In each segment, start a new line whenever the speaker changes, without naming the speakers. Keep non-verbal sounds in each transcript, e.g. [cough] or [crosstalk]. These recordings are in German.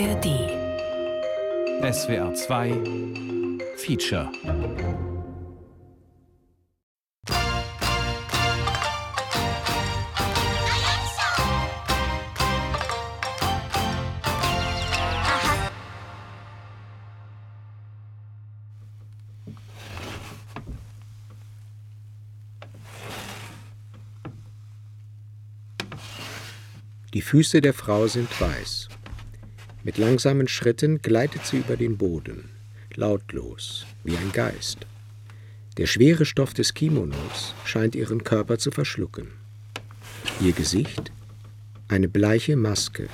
ARD
SWR 2 Feature.
Die Füße der Frau sind weiß. Mit langsamen Schritten gleitet sie über den Boden, lautlos, wie ein Geist. Der schwere Stoff des Kimonos scheint ihren Körper zu verschlucken. Ihr Gesicht? Eine bleiche Maske.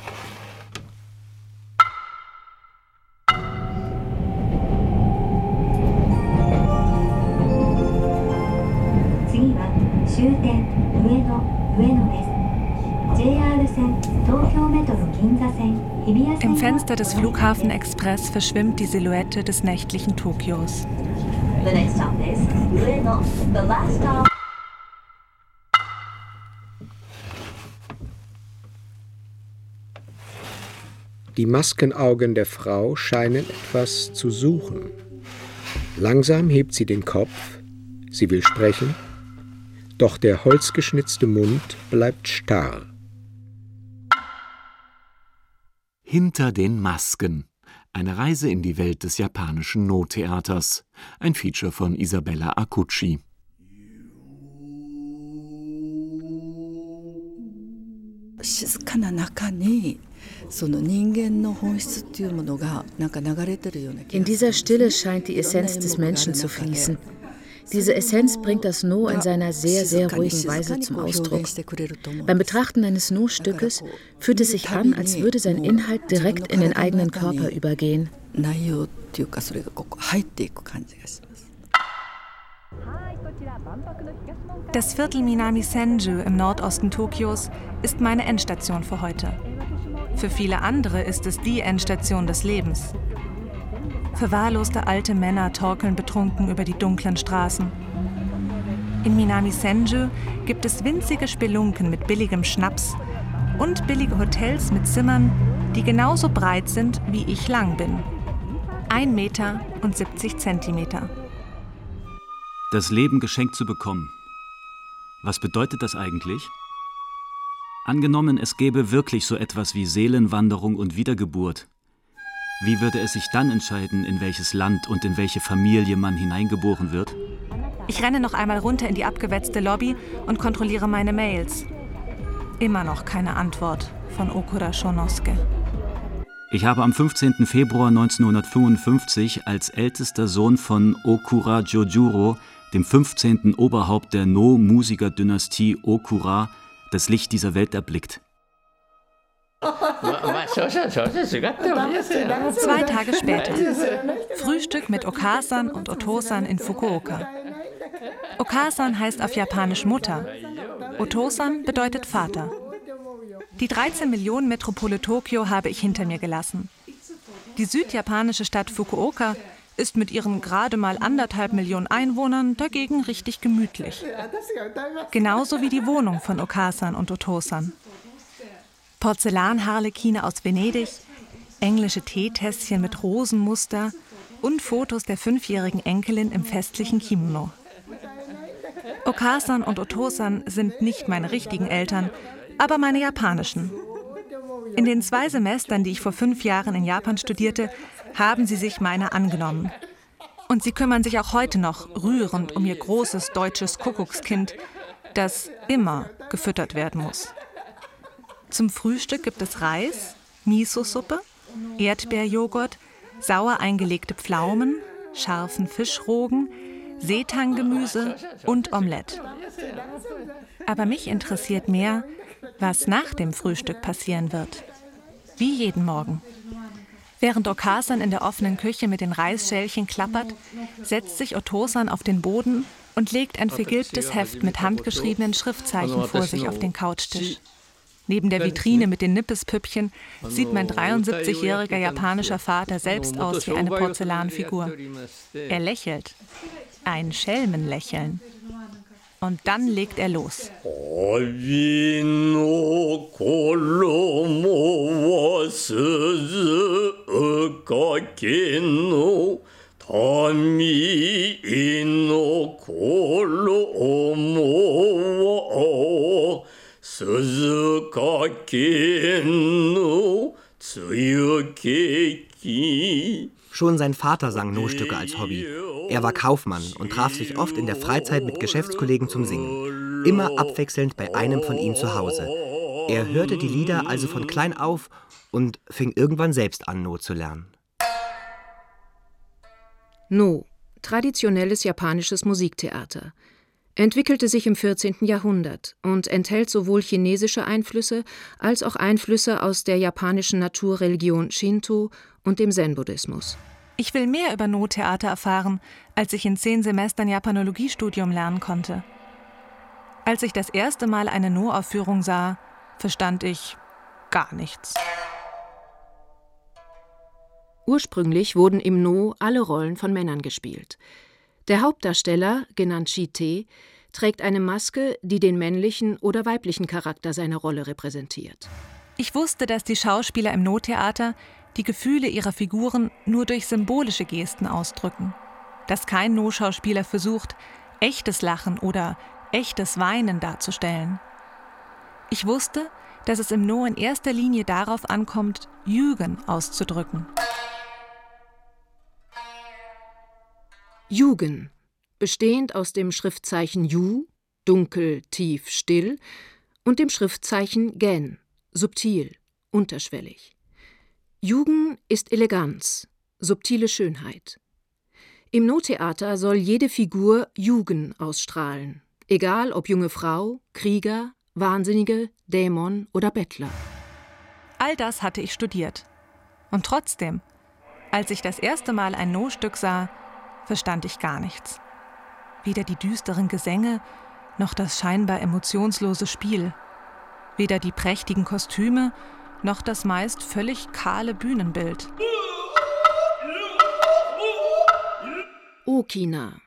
Fenster des Flughafen Express verschwimmt die Silhouette des nächtlichen Tokios.
Die Maskenaugen der Frau scheinen etwas zu suchen. Langsam hebt sie den Kopf, sie will sprechen, doch der holzgeschnitzte Mund bleibt starr.
Hinter den Masken. Eine Reise in die Welt des japanischen No-Theaters. Ein Feature von Isabella Akuchi.
In dieser Stille scheint die Essenz des Menschen zu fließen. Diese Essenz bringt das No in seiner sehr, sehr ruhigen Weise zum Ausdruck. Beim Betrachten eines No-Stückes fühlt es sich an, als würde sein Inhalt direkt in den eigenen Körper übergehen.
Das Viertel Minami Senju im Nordosten Tokios ist meine Endstation für heute. Für viele andere ist es die Endstation des Lebens. Verwahrloste alte Männer torkeln betrunken über die dunklen Straßen. In Minami Senju gibt es winzige Spelunken mit billigem Schnaps und billige Hotels mit Zimmern, die genauso breit sind, wie ich lang bin. Ein Meter und 70 Zentimeter.
Das Leben geschenkt zu bekommen. Was bedeutet das eigentlich? Angenommen, es gäbe wirklich so etwas wie Seelenwanderung und Wiedergeburt, wie würde es sich dann entscheiden, in welches Land und in welche Familie man hineingeboren wird?
Ich renne noch einmal runter in die abgewetzte Lobby und kontrolliere meine Mails. Immer noch keine Antwort von Okura Shonosuke.
Ich habe am 15. Februar 1955 als ältester Sohn von Okura Jojuro, dem 15. Oberhaupt der No-Musiker-Dynastie Okura, das Licht dieser Welt erblickt.
Zwei Tage später. Frühstück mit Okasan und Otosan in Fukuoka. Okasan heißt auf Japanisch Mutter. Otosan bedeutet Vater. Die 13 Millionen Metropole Tokio habe ich hinter mir gelassen. Die südjapanische Stadt Fukuoka ist mit ihren gerade mal anderthalb Millionen Einwohnern dagegen richtig gemütlich. Genauso wie die Wohnung von Okasan und Otosan. Porzellanharlekine aus Venedig, englische Teetässchen mit Rosenmuster und Fotos der fünfjährigen Enkelin im festlichen Kimono. Okasan und Otosan sind nicht meine richtigen Eltern, aber meine japanischen. In den zwei Semestern, die ich vor fünf Jahren in Japan studierte, haben sie sich meiner angenommen. Und sie kümmern sich auch heute noch rührend um ihr großes deutsches Kuckuckskind, das immer gefüttert werden muss. Zum Frühstück gibt es Reis, Miso-Suppe, Erdbeerjoghurt, sauer eingelegte Pflaumen, scharfen Fischrogen, Seetanggemüse und Omelette. Aber mich interessiert mehr, was nach dem Frühstück passieren wird. Wie jeden Morgen. Während Okasan in der offenen Küche mit den Reisschälchen klappert, setzt sich Otosan auf den Boden und legt ein vergilbtes Heft mit handgeschriebenen Schriftzeichen vor sich auf den Couchtisch. Neben der Vitrine mit den Nippespüppchen sieht mein 73-jähriger japanischer Vater selbst aus wie eine Porzellanfigur. Er lächelt. Ein Schelmenlächeln. Und dann legt er los.
の民の頃も鈴鹿県の強き
Schon sein Vater sang No-Stücke als Hobby. Er war Kaufmann und traf sich oft in der Freizeit mit Geschäftskollegen zum Singen. Immer abwechselnd bei einem von ihnen zu Hause. Er hörte die Lieder also von klein auf und fing irgendwann selbst an, No zu lernen.
No, traditionelles japanisches Musiktheater, entwickelte sich im 14. Jahrhundert und enthält sowohl chinesische Einflüsse als auch Einflüsse aus der japanischen Naturreligion Shinto und dem Zen-Buddhismus.
Ich will mehr über No-Theater erfahren, als ich in zehn Semestern Japanologiestudium lernen konnte. Als ich das erste Mal eine No-Aufführung sah, verstand ich gar nichts.
Ursprünglich wurden im No alle Rollen von Männern gespielt. Der Hauptdarsteller, genannt Shite, trägt eine Maske, die den männlichen oder weiblichen Charakter seiner Rolle repräsentiert.
Ich wusste, dass die Schauspieler im No-Theater die Gefühle ihrer Figuren nur durch symbolische Gesten ausdrücken. Dass kein No-Schauspieler versucht, echtes Lachen oder echtes Weinen darzustellen. Ich wusste, dass es im No in erster Linie darauf ankommt, Jügen auszudrücken.
Jugen, bestehend aus dem Schriftzeichen Ju, dunkel, tief, still, und dem Schriftzeichen Gen, subtil, unterschwellig. Jugend ist Eleganz, subtile Schönheit. Im No-Theater soll jede Figur Jugend ausstrahlen, egal ob junge Frau, Krieger, Wahnsinnige, Dämon oder Bettler.
All das hatte ich studiert. Und trotzdem, als ich das erste Mal ein No-Stück sah, verstand ich gar nichts. Weder die düsteren Gesänge noch das scheinbar emotionslose Spiel, weder die prächtigen Kostüme noch das meist völlig kahle Bühnenbild.
Okina,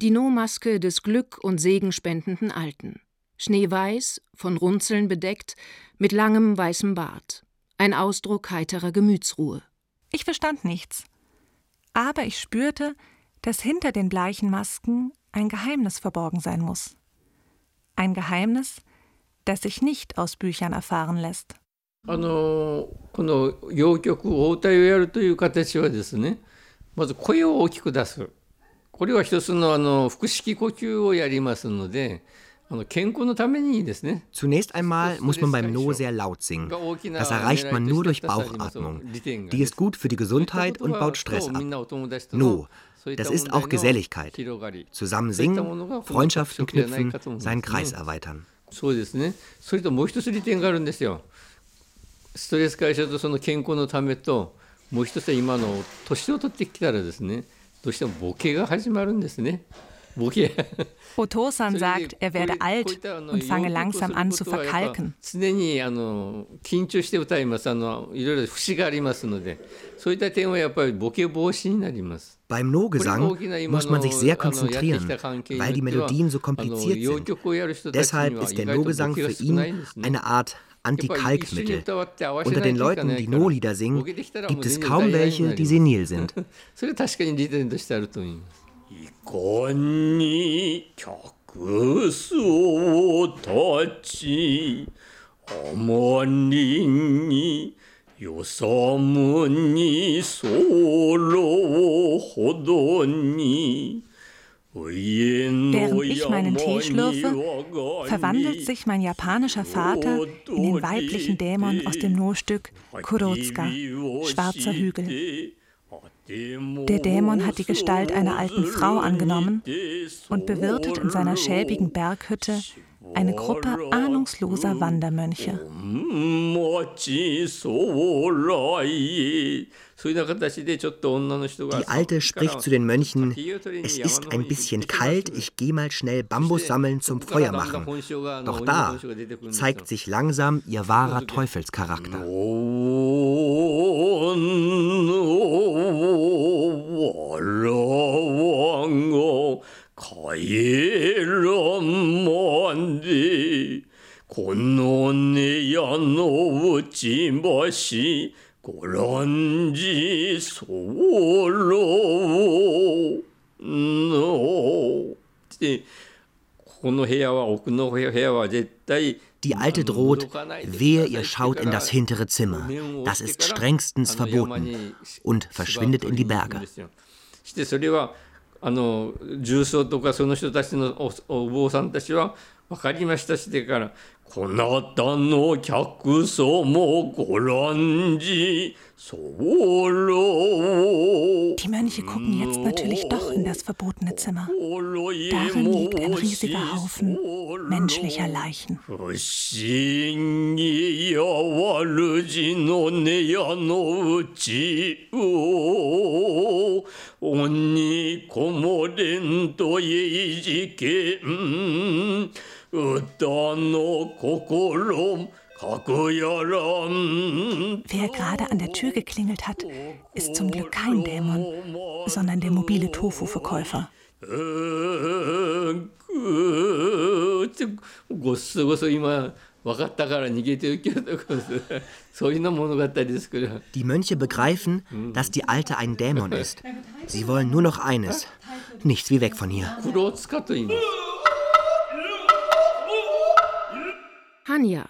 die No-Maske des Glück und Segen spendenden Alten. Schneeweiß, von Runzeln bedeckt, mit langem weißem Bart. Ein Ausdruck heiterer Gemütsruhe.
Ich verstand nichts. Aber ich spürte, dass hinter den bleichen Masken ein Geheimnis verborgen sein muss. Ein Geheimnis, das sich nicht aus Büchern erfahren lässt.
あのこの謡曲応対をやるという形はですねまず声を大きく出すこれは一つのあの腹式呼吸をやりますので
Zunächst einmal muss man beim No sehr laut singen. Das erreicht man nur durch Bauchatmung. Die ist gut für die Gesundheit und baut Stress ab. No, das ist auch Geselligkeit. Zusammen singen, Freundschaften knüpfen, seinen Kreis erweitern.
そうですね。それともう一つ利点があるんですよ。ストレス解消とその健康のためともう一つは今の年を取ってきたらですねどうしてもボケが始まるんですね。
Otosan sagt, er werde alt und fange langsam an zu verkalken.
Beim No-Gesang muss man sich sehr konzentrieren, weil die Melodien so kompliziert sind. Deshalb ist der No-Gesang für ihn eine Art Antikalkmittel. Unter den Leuten, die No-Lieder singen, gibt es kaum welche, die senil sind. [laughs]
いかに客そうたちあまりによさむにそろほどに
Während ich meinen Tee schlürfe, verwandelt sich mein japanischer Vater in den weiblichen Dämon aus dem No-Stück Kurotsuka, Schwarzer Hügel. Der Dämon hat die Gestalt einer alten Frau angenommen und bewirtet in seiner schäbigen Berghütte eine Gruppe ahnungsloser Wandermönche.
Die Alte spricht zu den Mönchen, es ist ein bisschen kalt, ich gehe mal schnell Bambus sammeln zum Feuer machen. Doch da zeigt sich langsam ihr wahrer Teufelscharakter.
고런지 소로 노
die Alte droht, wehe ihr schaut in das hintere Zimmer, das ist strengstens verboten, und verschwindet in die Berge.
あの重曹とかその人たちのおお坊さんたちは分かりましたしてからこなたの客層もご覧じ
Die Mönche gucken jetzt natürlich doch in das verbotene Zimmer. Darin liegt ein riesiger Haufen menschlicher Leichen. Wer gerade an der Tür geklingelt hat, ist zum Glück kein Dämon, sondern der mobile Tofu-Verkäufer.
Die Mönche begreifen, dass die Alte ein Dämon ist. Sie wollen nur noch eines: nichts wie weg von hier.
Hanya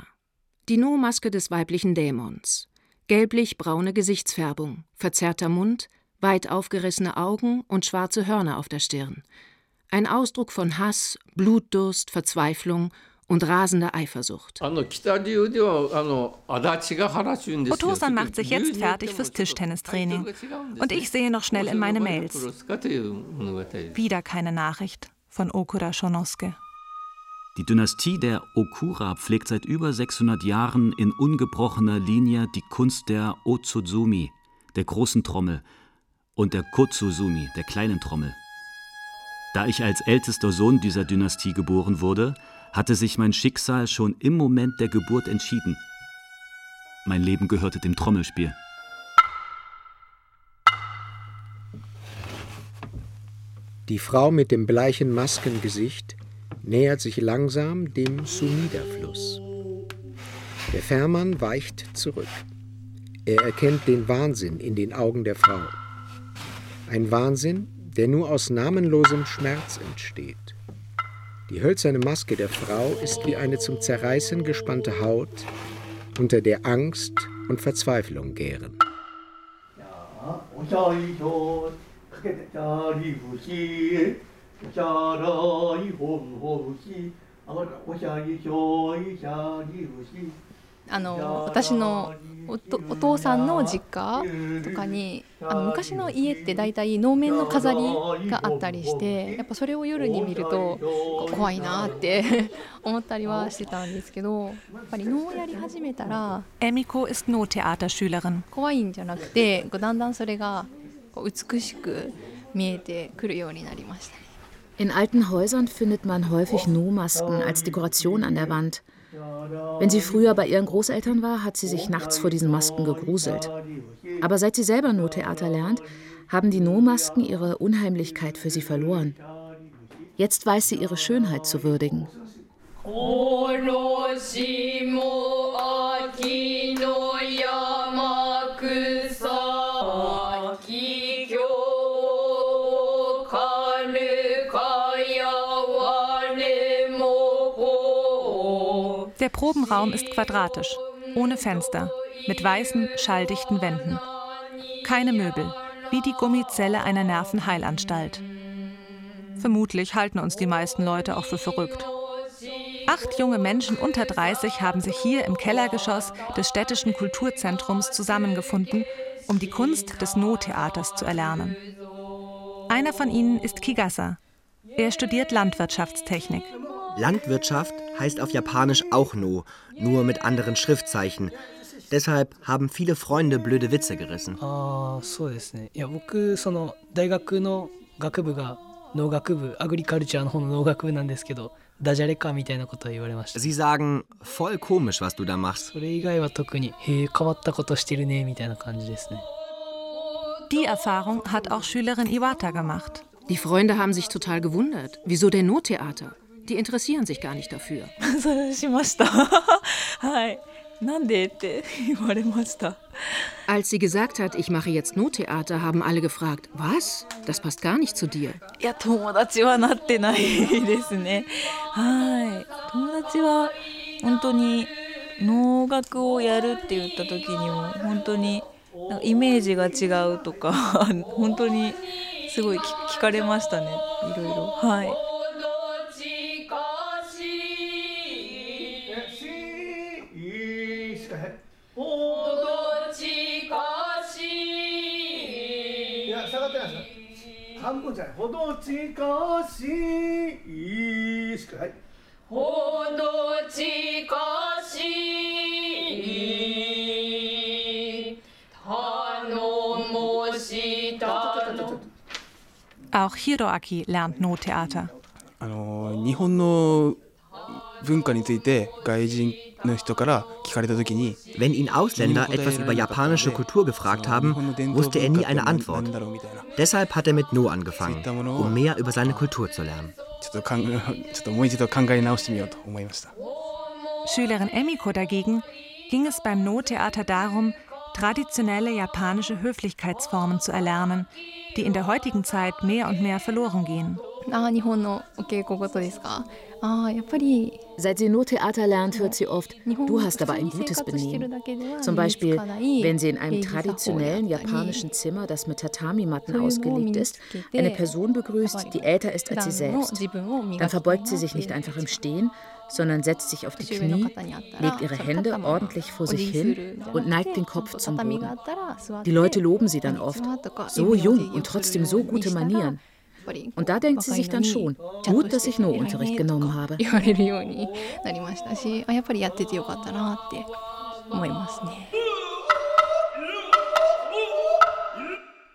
die No-Maske des weiblichen Dämons. Gelblich-braune Gesichtsfärbung, verzerrter Mund, weit aufgerissene Augen und schwarze Hörner auf der Stirn. Ein Ausdruck von Hass, Blutdurst, Verzweiflung und rasender Eifersucht.
Otosan macht sich jetzt fertig fürs Tischtennistraining. Und ich sehe noch schnell in meine Mails. Wieder keine Nachricht von Okura Shonosuke.
Die Dynastie der Okura pflegt seit über 600 Jahren in ungebrochener Linie die Kunst der Otsuzumi, der großen Trommel, und der Kotsuzumi, der kleinen Trommel. Da ich als ältester Sohn dieser Dynastie geboren wurde, hatte sich mein Schicksal schon im Moment der Geburt entschieden. Mein Leben gehörte dem Trommelspiel.
Die Frau mit dem bleichen Maskengesicht nähert sich langsam dem Sumida-Fluss. Der Fährmann weicht zurück. Er erkennt den Wahnsinn in den Augen der Frau. Ein Wahnsinn, der nur aus namenlosem Schmerz entsteht. Die hölzerne Maske der Frau ist wie eine zum Zerreißen gespannte Haut, unter der Angst und Verzweiflung gären. Ja, おしゃらいほぶほぶしおしゃりしょいしゃりぶし
あの私のおお父さんの実家とかにあの昔の家って大体能面の飾りがあったりしてやっぱそれを夜に見ると怖いなって [laughs] 思ったりはしてたんですけどやっぱり能をやり始めたら怖いんじゃなくてだんだんそれが美しく見えてくるようになりましたね。
In alten Häusern findet man häufig No-Masken als Dekoration an der Wand. Wenn sie früher bei ihren Großeltern war, hat sie sich nachts vor diesen Masken gegruselt. Aber seit sie selber No-Theater lernt, haben die No-Masken ihre Unheimlichkeit für sie verloren. Jetzt weiß sie ihre Schönheit zu würdigen.
Der Probenraum ist quadratisch, ohne Fenster, mit weißen, schalldichten Wänden. Keine Möbel, wie die Gummizelle einer Nervenheilanstalt. Vermutlich halten uns die meisten Leute auch für verrückt. Acht junge Menschen unter 30 haben sich hier im Kellergeschoss des städtischen Kulturzentrums zusammengefunden, um die Kunst des No-Theaters zu erlernen. Einer von ihnen ist Kigasa. Er studiert Landwirtschaftstechnik.
Landwirtschaft heißt auf Japanisch auch No, nur mit anderen Schriftzeichen. Deshalb haben viele Freunde blöde Witze gerissen. Ah, so ですね。いや、僕、その大学の学部が農学部、アグリカルチャーの方の農学部なんですけど、ダジャレかみたいなことを言われました。Sie sagen, voll komisch, was du da machst. それ以外は特に、へえ、変わったことしてるね、みたいな感じですね。
Die Erfahrung hat auch Schülerin Iwata gemacht.
Die Freunde haben sich total gewundert. Wieso denn Nottheater? Die interessieren sich gar nicht dafür. [laughs] [laughs] [laughs] Als sie gesagt hat, ich mache jetzt Nottheater, haben alle gefragt, was? Das passt gar nicht zu dir.
Ja,
じゃない。ほど近しいしかはい。ほど近し
い頼もしたの Auch Hiroaki lernt Nottheater.
あの日本の文化について外人
Wenn ihn Ausländer etwas über japanische Kultur gefragt haben, wusste er nie eine Antwort. Deshalb hat er mit No angefangen, um mehr über seine Kultur zu lernen.
Schülerin Emiko dagegen ging es beim No-Theater darum, traditionelle japanische Höflichkeitsformen zu erlernen, die in der heutigen Zeit mehr und mehr verloren gehen.
Seit sie No-Theater lernt, hört sie oft, du hast aber ein gutes Benehmen. Zum Beispiel, wenn sie in einem traditionellen japanischen Zimmer, das mit Tatami-Matten ausgelegt ist, eine Person begrüßt, die älter ist als sie selbst. Dann verbeugt sie sich nicht einfach im Stehen, sondern setzt sich auf die Knie, legt ihre Hände ordentlich vor sich hin und neigt den Kopf zum Boden. Die Leute loben sie dann oft. So jung und trotzdem so gute Manieren. Und da denkt sie sich dann schon, gut, dass ich No-Unterricht genommen habe.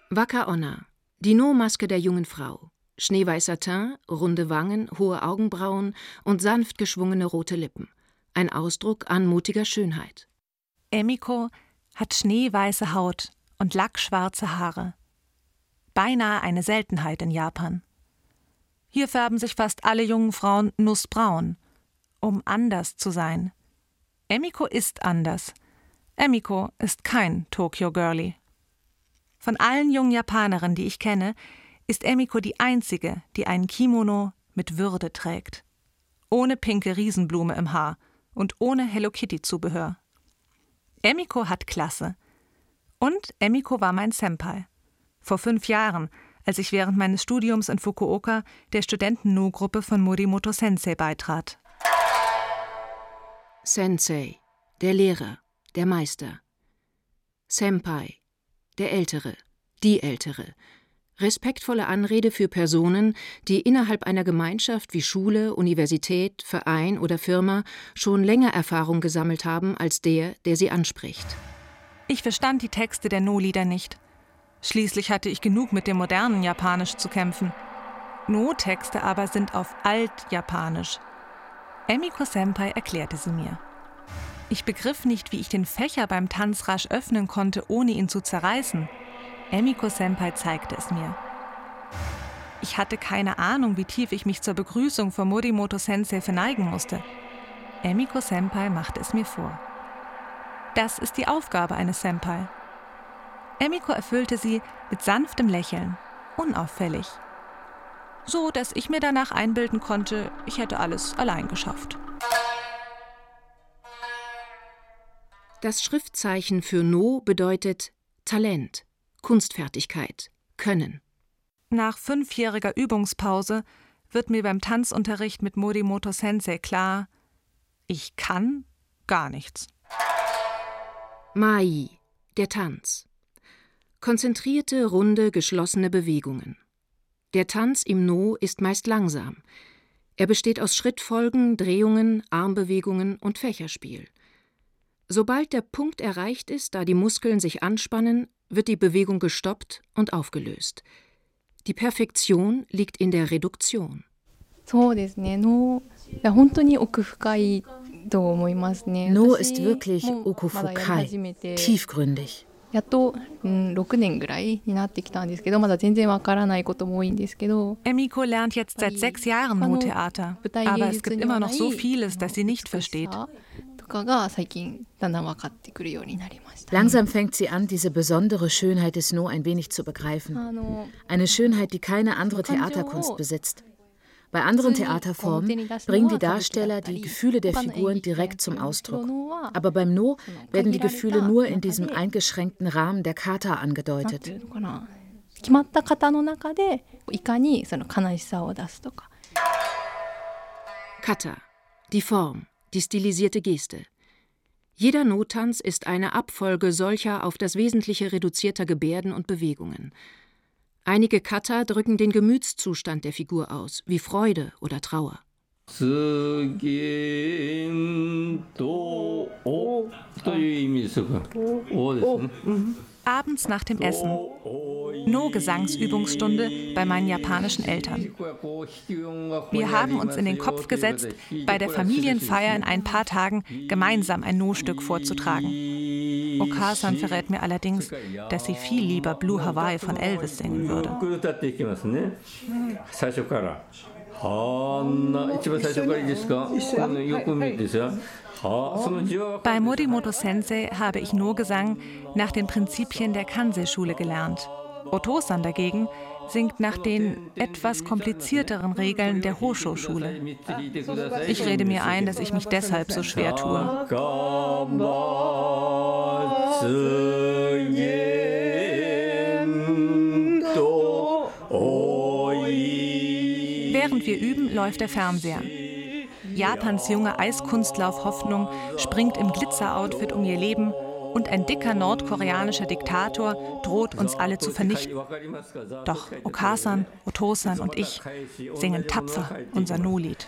Waka Onna, die No-Maske der jungen Frau. Schneeweißer Teint, runde Wangen, hohe Augenbrauen und sanft geschwungene rote Lippen. Ein Ausdruck anmutiger Schönheit.
Emiko hat schneeweiße Haut und lackschwarze Haare beinahe eine Seltenheit in Japan. Hier färben sich fast alle jungen Frauen nussbraun, um anders zu sein. Emiko ist anders. Emiko ist kein Tokyo Girlie. Von allen jungen Japanerinnen, die ich kenne, ist Emiko die einzige, die einen Kimono mit Würde trägt. Ohne pinke Riesenblume im Haar und ohne Hello Kitty Zubehör. Emiko hat Klasse. Und Emiko war mein Senpai. Vor fünf Jahren, als ich während meines Studiums in Fukuoka der Studenten-No-Gruppe von Morimoto Sensei beitrat.
Sensei, der Lehrer, der Meister. Senpai, der Ältere, die Ältere. Respektvolle Anrede für Personen, die innerhalb einer Gemeinschaft wie Schule, Universität, Verein oder Firma schon länger Erfahrung gesammelt haben als der, der sie anspricht.
Ich verstand die Texte der No-Lieder nicht. Schließlich hatte ich genug mit dem modernen Japanisch zu kämpfen. No-Texte aber sind auf Alt-Japanisch. Emiko Senpai erklärte sie mir. Ich begriff nicht, wie ich den Fächer beim Tanz rasch öffnen konnte, ohne ihn zu zerreißen. Emiko Senpai zeigte es mir. Ich hatte keine Ahnung, wie tief ich mich zur Begrüßung von Morimoto Sensei verneigen musste. Emiko Senpai machte es mir vor. Das ist die Aufgabe eines Senpai. Emiko erfüllte sie mit sanftem Lächeln, unauffällig. So, dass ich mir danach einbilden konnte, ich hätte alles allein geschafft.
Das Schriftzeichen für No bedeutet Talent, Kunstfertigkeit, Können.
Nach fünfjähriger Übungspause wird mir beim Tanzunterricht mit Morimoto Sensei klar, ich kann gar nichts.
Mai, der Tanz. Konzentrierte, runde, geschlossene Bewegungen. Der Tanz im No ist meist langsam. Er besteht aus Schrittfolgen, Drehungen, Armbewegungen und Fächerspiel. Sobald der Punkt erreicht ist, da die Muskeln sich anspannen, wird die Bewegung gestoppt und aufgelöst. Die Perfektion liegt in der Reduktion.
No ist wirklich okufukai, tiefgründig. やっと、うん、6年ぐらいになってきたんですけどまだ全然わからないことも多いんですけど
Emiko lernt jetzt seit sechs Jahren No-Theater, aber es gibt immer noch so vieles, das sie nicht versteht.
Langsam fängt sie an, diese besondere Schönheit des No ein wenig zu begreifen. Eine Schönheit, die keine andere Theaterkunst besitzt. Bei anderen Theaterformen bringen die Darsteller die Gefühle der Figuren direkt zum Ausdruck. Aber beim No werden die Gefühle nur in diesem eingeschränkten Rahmen der Kata angedeutet.
Kata, die Form, die stilisierte Geste. Jeder Nottanz ist eine Abfolge solcher auf das Wesentliche reduzierter Gebärden und Bewegungen. Einige Kata drücken den Gemütszustand der Figur aus, wie Freude oder Trauer.
Abends nach dem Essen. No-Gesangsübungsstunde bei meinen japanischen Eltern. Wir haben uns in den Kopf gesetzt, bei der Familienfeier in ein paar Tagen gemeinsam ein No-Stück vorzutragen. Okasan verrät mir allerdings, dass sie viel lieber Blue Hawaii von Elvis singen würde. Bei Morimoto Sensei habe ich No-Gesang nach den Prinzipien der Kansei-Schule gelernt. Otosan dagegen singt nach den etwas komplizierteren Regeln der Hosho-Schule. Ich rede mir ein, dass ich mich deshalb so schwer tue. Während wir üben, läuft der Fernseher. Japans junge Eiskunstlauf Hoffnung springt im Glitzeroutfit um ihr Leben und ein dicker nordkoreanischer Diktator droht uns alle zu vernichten. Doch Okasan, Otosan und ich singen tapfer unser No-Lied.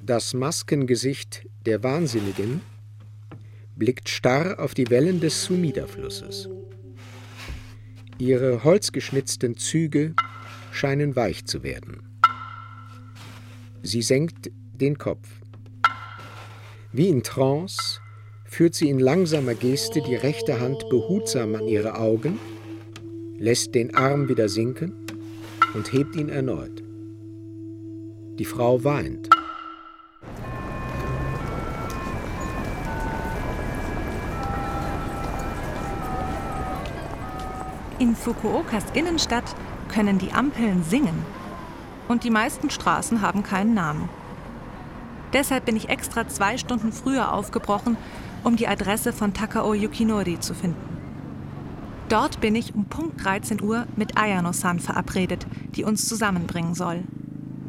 Das Maskengesicht der Wahnsinnigen blickt starr auf die Wellen des Sumida-Flusses. Ihre holzgeschnitzten Züge scheinen weich zu werden. Sie senkt den Kopf. Wie in Trance führt sie in langsamer Geste die rechte Hand behutsam an ihre Augen, lässt den Arm wieder sinken und hebt ihn erneut. Die Frau weint.
In Fukuokas Innenstadt können die Ampeln singen. Und die meisten Straßen haben keinen Namen. Deshalb bin ich extra zwei Stunden früher aufgebrochen, um die Adresse von Takao Yukinori zu finden. Dort bin ich um Punkt 13 Uhr mit Ayano-san verabredet, die uns zusammenbringen soll.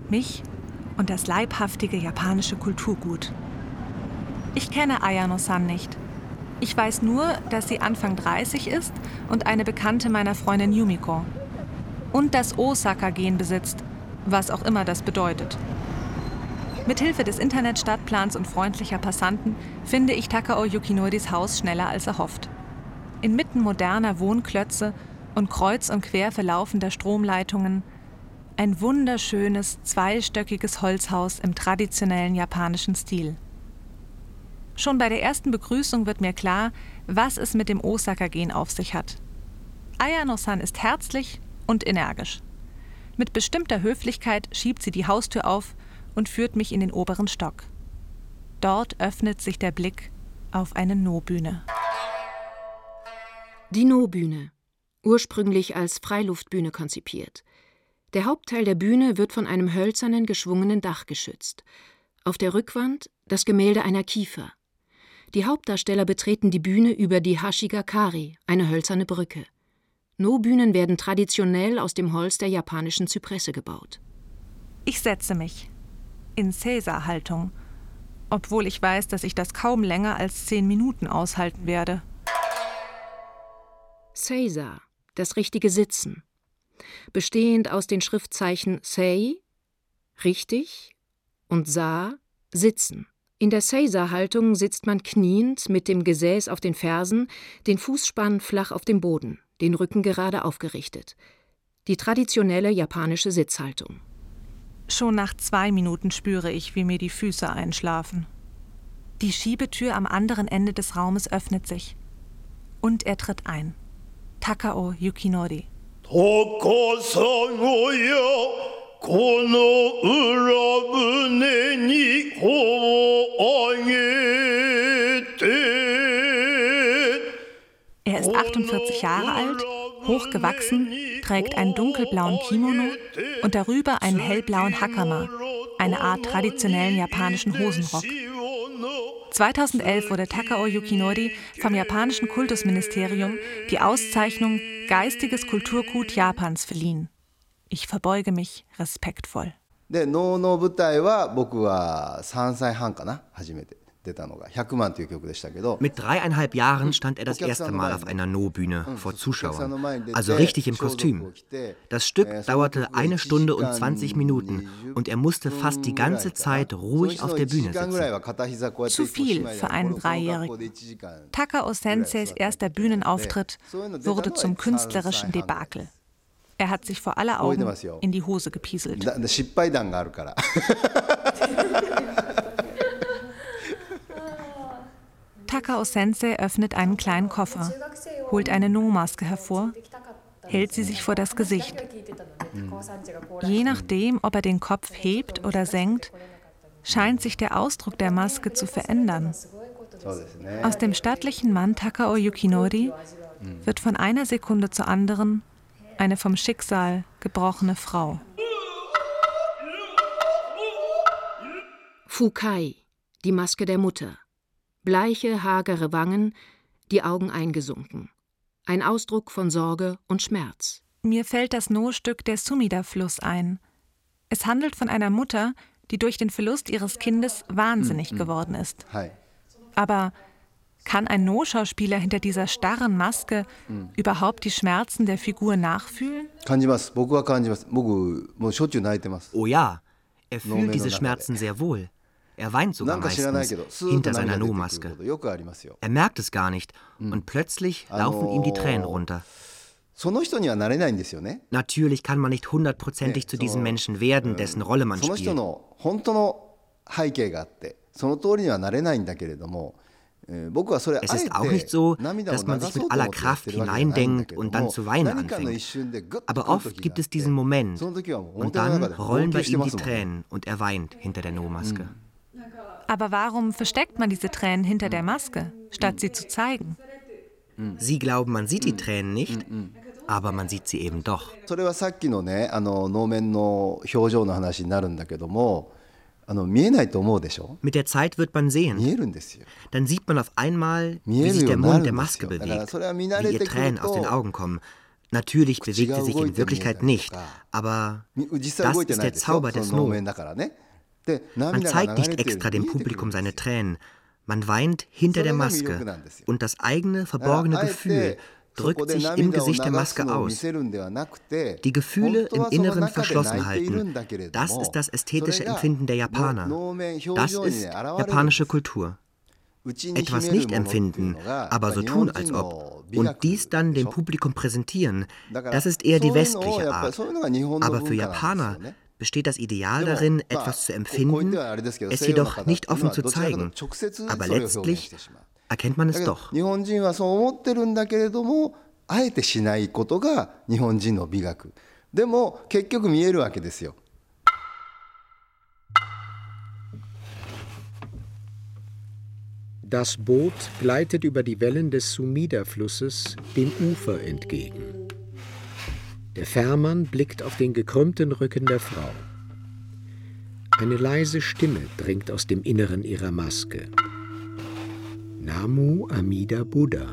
Mich und das leibhaftige japanische Kulturgut. Ich kenne Ayano-san nicht. Ich weiß nur, dass sie Anfang 30 ist und eine Bekannte meiner Freundin Yumiko. Und das Osaka-Gen besitzt, was auch immer das bedeutet. Mithilfe des Internetstadtplans und freundlicher Passanten finde ich Takao Yukinoris Haus schneller als erhofft. Inmitten moderner Wohnklötze und kreuz und quer verlaufender Stromleitungen ein wunderschönes, zweistöckiges Holzhaus im traditionellen japanischen Stil. Schon bei der ersten Begrüßung wird mir klar, was es mit dem Osaka-Gen auf sich hat. Ayano-san ist herzlich und energisch. Mit bestimmter Höflichkeit schiebt sie die Haustür auf und führt mich in den oberen Stock. Dort öffnet sich der Blick auf eine No-Bühne.
Die No-Bühne, ursprünglich als Freiluftbühne konzipiert. Der Hauptteil der Bühne wird von einem hölzernen, geschwungenen Dach geschützt. Auf der Rückwand das Gemälde einer Kiefer. Die Hauptdarsteller betreten die Bühne über die Hashigakari, eine hölzerne Brücke. No-Bühnen werden traditionell aus dem Holz der japanischen Zypresse gebaut.
Ich setze mich in Cäsar-Haltung, obwohl ich weiß, dass ich das kaum länger als zehn Minuten aushalten werde.
Cäsar, das richtige Sitzen, bestehend aus den Schriftzeichen Sei, richtig, und Sa, sitzen. In der Caesar-Haltung sitzt man kniend mit dem Gesäß auf den Fersen, den Fußspann flach auf dem Boden, den Rücken gerade aufgerichtet. die traditionelle japanische Sitzhaltung.
Schon nach zwei Minuten spüre ich, wie mir die Füße einschlafen. Die Schiebetür am anderen Ende des Raumes öffnet sich. Und er tritt ein. Takao Yukinori. Er ist 48 Jahre alt, hochgewachsen, trägt einen dunkelblauen Kimono und darüber einen hellblauen Hakama, eine Art traditionellen japanischen Hosenrock. 2011 wurde Takao Yukinori vom japanischen Kultusministerium die Auszeichnung Geistiges Kulturgut Japans verliehen. Ich verbeuge mich respektvoll. で能の舞台は僕は3歳半かな初めて
mit dreieinhalb Jahren stand er das erste Mal auf einer No-Bühne vor Zuschauern, also richtig im Kostüm. Das Stück dauerte eine Stunde und 20 Minuten und er musste fast die ganze Zeit ruhig auf der Bühne sitzen.
Zu viel für einen Dreijährigen. Takao Senseis erster Bühnenauftritt wurde zum künstlerischen Debakel. Er hat sich vor aller Augen in die Hose gepieselt. [laughs] Takao Sensei öffnet einen kleinen Koffer, holt eine No-Maske hervor, hält sie sich vor das Gesicht. Je nachdem, ob er den Kopf hebt oder senkt, scheint sich der Ausdruck der Maske zu verändern. Aus dem stattlichen Mann Takao Yukinori wird von einer Sekunde zur anderen eine vom Schicksal gebrochene Frau.
Fukai, die Maske der Mutter. Bleiche, hagere Wangen, die Augen eingesunken. Ein Ausdruck von Sorge und Schmerz.
Mir fällt das No-Stück der Sumida-Fluss ein. Es handelt von einer Mutter, die durch den Verlust ihres Kindes wahnsinnig mm, mm. geworden ist. Aber kann ein No-Schauspieler hinter dieser starren Maske mm. überhaupt die Schmerzen der Figur nachfühlen?
Oh ja, er fühlt diese Schmerzen sehr wohl. Er weint sogar meistens hinter seiner No-Maske. Er merkt es gar nicht. Und plötzlich laufen ihm die Tränen runter. Natürlich kann man nicht hundertprozentig zu diesem Menschen werden, dessen Rolle man spielt. Es ist auch nicht so, dass man sich mit aller Kraft hineindenkt und dann zu weinen anfängt. Aber oft gibt es diesen Moment und dann rollen bei ihm die Tränen und er weint hinter der No-Maske.
Aber warum versteckt man diese Tränen hinter der Maske, statt sie zu zeigen?
Sie glauben, man sieht die Tränen nicht, aber man sieht sie eben doch. Mit der Zeit wird man sehen. Dann sieht man auf einmal, wie sich der Mund der Maske bewegt, wie ihr Tränen aus den Augen kommen. Natürlich bewegt sie sich in Wirklichkeit nicht, aber das ist der Zauber des No. Man zeigt nicht extra dem Publikum seine Tränen. Man weint hinter der Maske. Und das eigene verborgene Gefühl drückt sich im Gesicht der Maske aus. Die Gefühle im Inneren verschlossen halten, das ist das ästhetische Empfinden der Japaner. Das ist japanische Kultur. Etwas nicht empfinden, aber so tun, als ob, und dies dann dem Publikum präsentieren, das ist eher die westliche Art. Aber für Japaner besteht das Ideal darin, etwas zu empfinden, es jedoch nicht offen zu zeigen. Aber letztlich erkennt man es doch.
Das Boot gleitet über die Wellen des Sumida-Flusses dem Ufer entgegen. Der Fährmann blickt auf den gekrümmten Rücken der Frau. Eine leise Stimme dringt aus dem Inneren ihrer Maske. Namu Amida Buddha.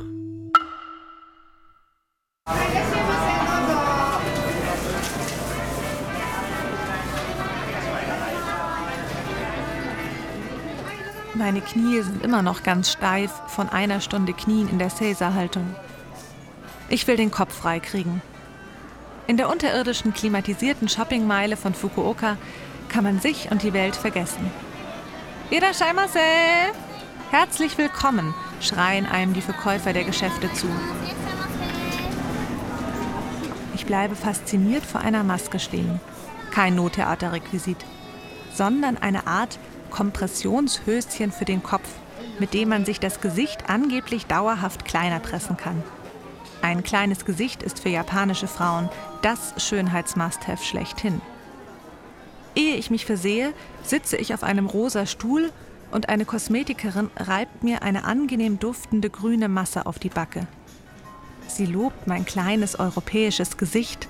Meine Knie sind immer noch ganz steif von einer Stunde Knien in der Caesar-Haltung. Ich will den Kopf freikriegen. In der unterirdischen klimatisierten Shoppingmeile von Fukuoka kann man sich und die Welt vergessen. Irashaimase! Herzlich willkommen, schreien einem die Verkäufer der Geschäfte zu. Ich Ich bleibe fasziniert vor einer Maske stehen. Kein Nottheaterrequisit, sondern eine Art Kompressionshöschen für den Kopf, mit dem man sich das Gesicht angeblich dauerhaft kleiner pressen kann. Ein kleines Gesicht ist für japanische Frauen das Schönheitsmust-have schlechthin. Ehe ich mich versehe, sitze ich auf einem rosa Stuhl und eine Kosmetikerin reibt mir eine angenehm duftende grüne Masse auf die Backe. Sie lobt mein kleines europäisches Gesicht.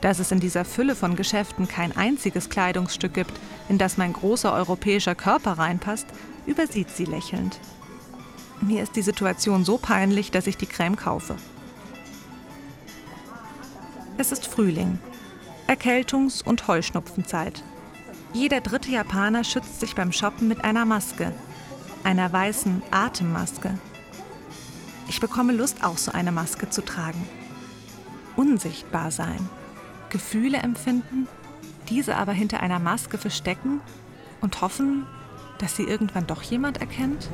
Dass es in dieser Fülle von Geschäften kein einziges Kleidungsstück gibt, in das mein großer europäischer Körper reinpasst, übersieht sie lächelnd. Mir ist die Situation so peinlich, dass ich die Creme kaufe. Es ist Frühling, Erkältungs- und Heuschnupfenzeit. Jeder dritte Japaner schützt sich beim Shoppen mit einer Maske, einer weißen Atemmaske. Ich bekomme Lust, auch so eine Maske zu tragen. Unsichtbar sein, Gefühle empfinden, diese aber hinter einer Maske verstecken und hoffen, dass sie irgendwann doch jemand erkennt?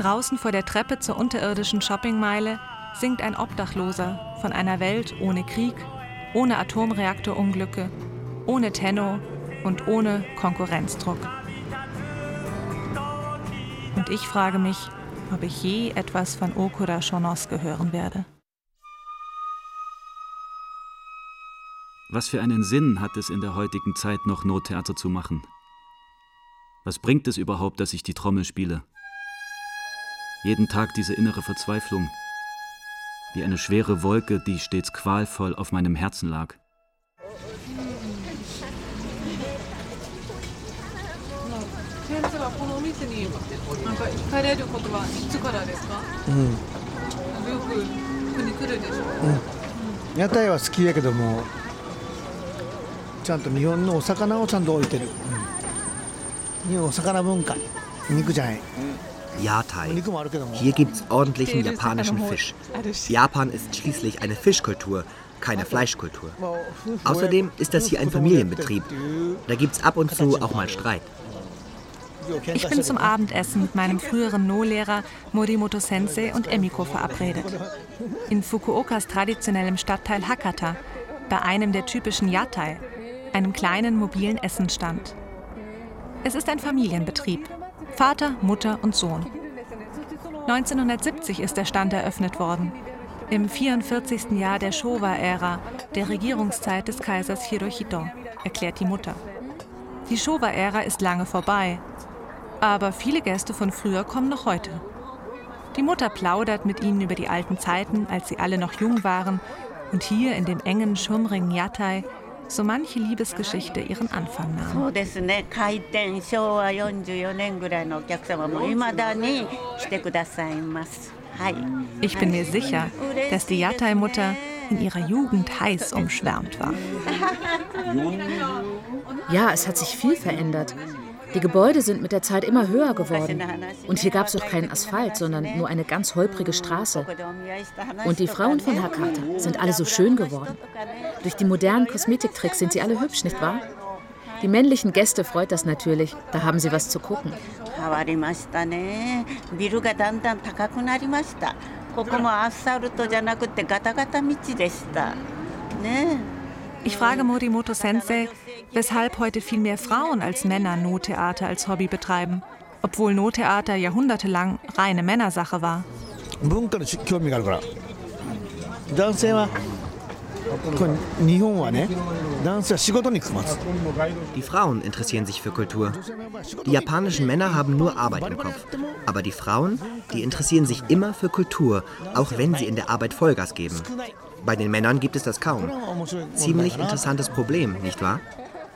Draußen vor der Treppe zur unterirdischen Shoppingmeile singt ein Obdachloser von einer Welt ohne Krieg, ohne Atomreaktorunglücke, ohne Tenno und ohne Konkurrenzdruck. Und ich frage mich, ob ich je etwas von Okura Shonosuke hören werde.
Was für einen Sinn hat es in der heutigen Zeit noch Nottheater zu machen? Was bringt es überhaupt, dass ich die Trommel spiele? Jeden Tag diese innere Verzweiflung, wie eine schwere Wolke, die stets qualvoll auf meinem Herzen lag.
Mhm. 屋台は好きやけどもちゃんと日本のお魚をちゃんと置いてる、うん、日本お魚文化肉じゃない、
Yatai. Hier gibt es ordentlichen japanischen Fisch. Japan ist schließlich eine Fischkultur, keine Fleischkultur. Außerdem ist das hier ein Familienbetrieb. Da gibt es ab und zu auch mal Streit.
Ich bin zum Abendessen mit meinem früheren No-Lehrer Morimoto Sensei und Emiko verabredet. In Fukuokas traditionellem Stadtteil Hakata, bei einem der typischen Yatai, einem kleinen mobilen Essenstand. Es ist ein Familienbetrieb. Vater, Mutter und Sohn. 1970 ist der Stand eröffnet worden. Im 44. Jahr der Showa-Ära, der Regierungszeit des Kaisers Hirohito, erklärt die Mutter. Die Showa-Ära ist lange vorbei, aber viele Gäste von früher kommen noch heute. Die Mutter plaudert mit ihnen über die alten Zeiten, als sie alle noch jung waren und hier in dem engen, schummrigen Yatai so manche Liebesgeschichte ihren Anfang nahm. Ich bin mir sicher, dass die Yatai-Mutter in ihrer Jugend heiß umschwärmt war.
Ja, es hat sich viel verändert. Die Gebäude sind mit der Zeit immer höher geworden. Und hier gab es auch keinen Asphalt, sondern nur eine ganz holprige Straße. Und die Frauen von Hakata sind alle so schön geworden. Durch die modernen Kosmetiktricks sind sie alle hübsch, nicht wahr? Die männlichen Gäste freut das natürlich. Da haben sie was zu gucken.
Ich frage Morimoto Sensei, weshalb heute viel mehr Frauen als Männer Nottheater als Hobby betreiben, obwohl Nottheater jahrhundertelang reine Männersache war.
Die Frauen interessieren sich für Kultur. Die japanischen Männer haben nur Arbeit im Kopf. Aber die Frauen, die interessieren sich immer für Kultur, auch wenn sie in der Arbeit Vollgas geben. Bei den Männern gibt es das kaum. Ziemlich interessantes Problem, nicht wahr?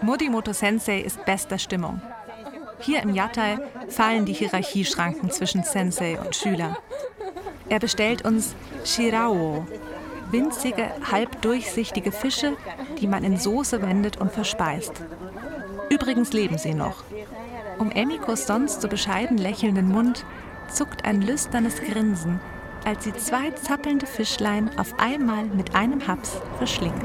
Morimoto Sensei ist bester Stimmung. Hier im Yatai fallen die Hierarchieschranken zwischen Sensei und Schüler. Er bestellt uns Shirao, winzige, halbdurchsichtige Fische, die man in Soße wendet und verspeist. Übrigens leben sie noch. Um Emikos sonst so bescheiden lächelnden Mund zuckt ein lüsternes Grinsen, als sie zwei zappelnde Fischlein auf einmal mit einem Haps verschlingt. [laughs]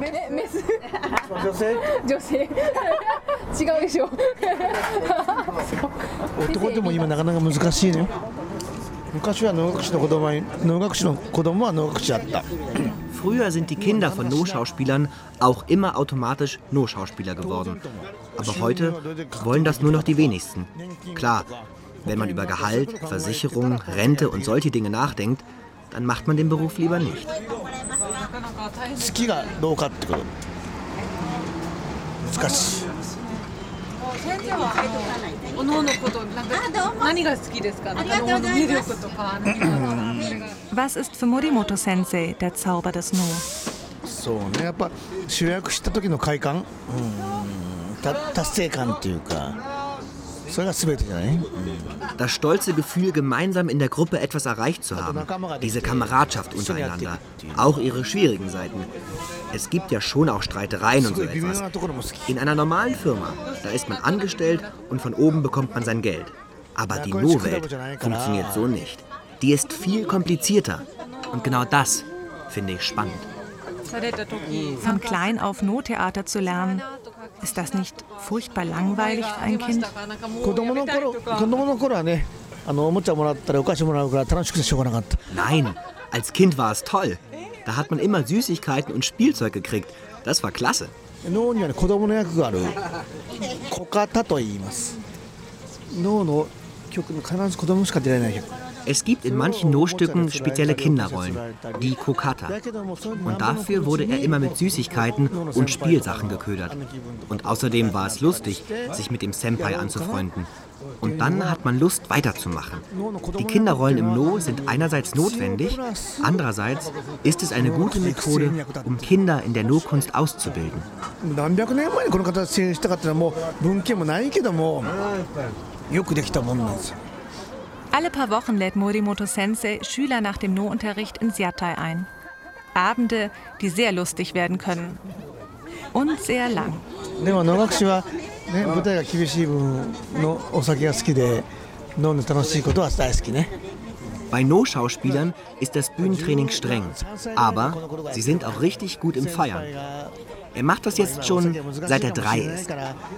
[laughs]
Früher sind die Kinder von No-Schauspielern auch immer automatisch No-Schauspieler geworden. Aber heute wollen das nur noch die wenigsten. Klar, wenn man über Gehalt, Versicherung, Rente und solche Dinge nachdenkt, dann macht man den Beruf lieber nicht.
Was ist für Morimoto Sensei der Zauber des No?
そうねやっぱ主役した時の快感、うん、達成感っていうか
Das stolze Gefühl, gemeinsam in der Gruppe etwas erreicht zu haben. Diese Kameradschaft untereinander. Auch ihre schwierigen Seiten. Es gibt ja schon auch Streitereien und so etwas. In einer normalen Firma, da ist man angestellt und von oben bekommt man sein Geld. Aber die No-Welt funktioniert so nicht. Die ist viel komplizierter. Und genau das finde ich spannend.
Von klein auf No-Theater zu lernen, ist das nicht furchtbar langweilig für ein Kind?
Nein, als Kind war es toll. Da hat man immer Süßigkeiten und Spielzeug gekriegt. Das war klasse. Es gibt in manchen No-Stücken spezielle Kinderrollen, die Kokata. Und dafür wurde er immer mit Süßigkeiten und Spielsachen geködert. Und außerdem war es lustig, sich mit dem Senpai anzufreunden. Und dann hat man Lust, weiterzumachen. Die Kinderrollen im No sind einerseits notwendig, andererseits ist es eine gute Methode, um Kinder in der No-Kunst auszubilden
alle paar Wochen lädt Morimoto Sensei Schüler nach dem No-Unterricht ins Yatai ein. Abende, die sehr lustig werden können. Und sehr lang.
Bei No-Schauspielern ist das Bühnentraining streng, aber sie sind auch richtig gut im Feiern. Er macht das jetzt schon seit er drei ist.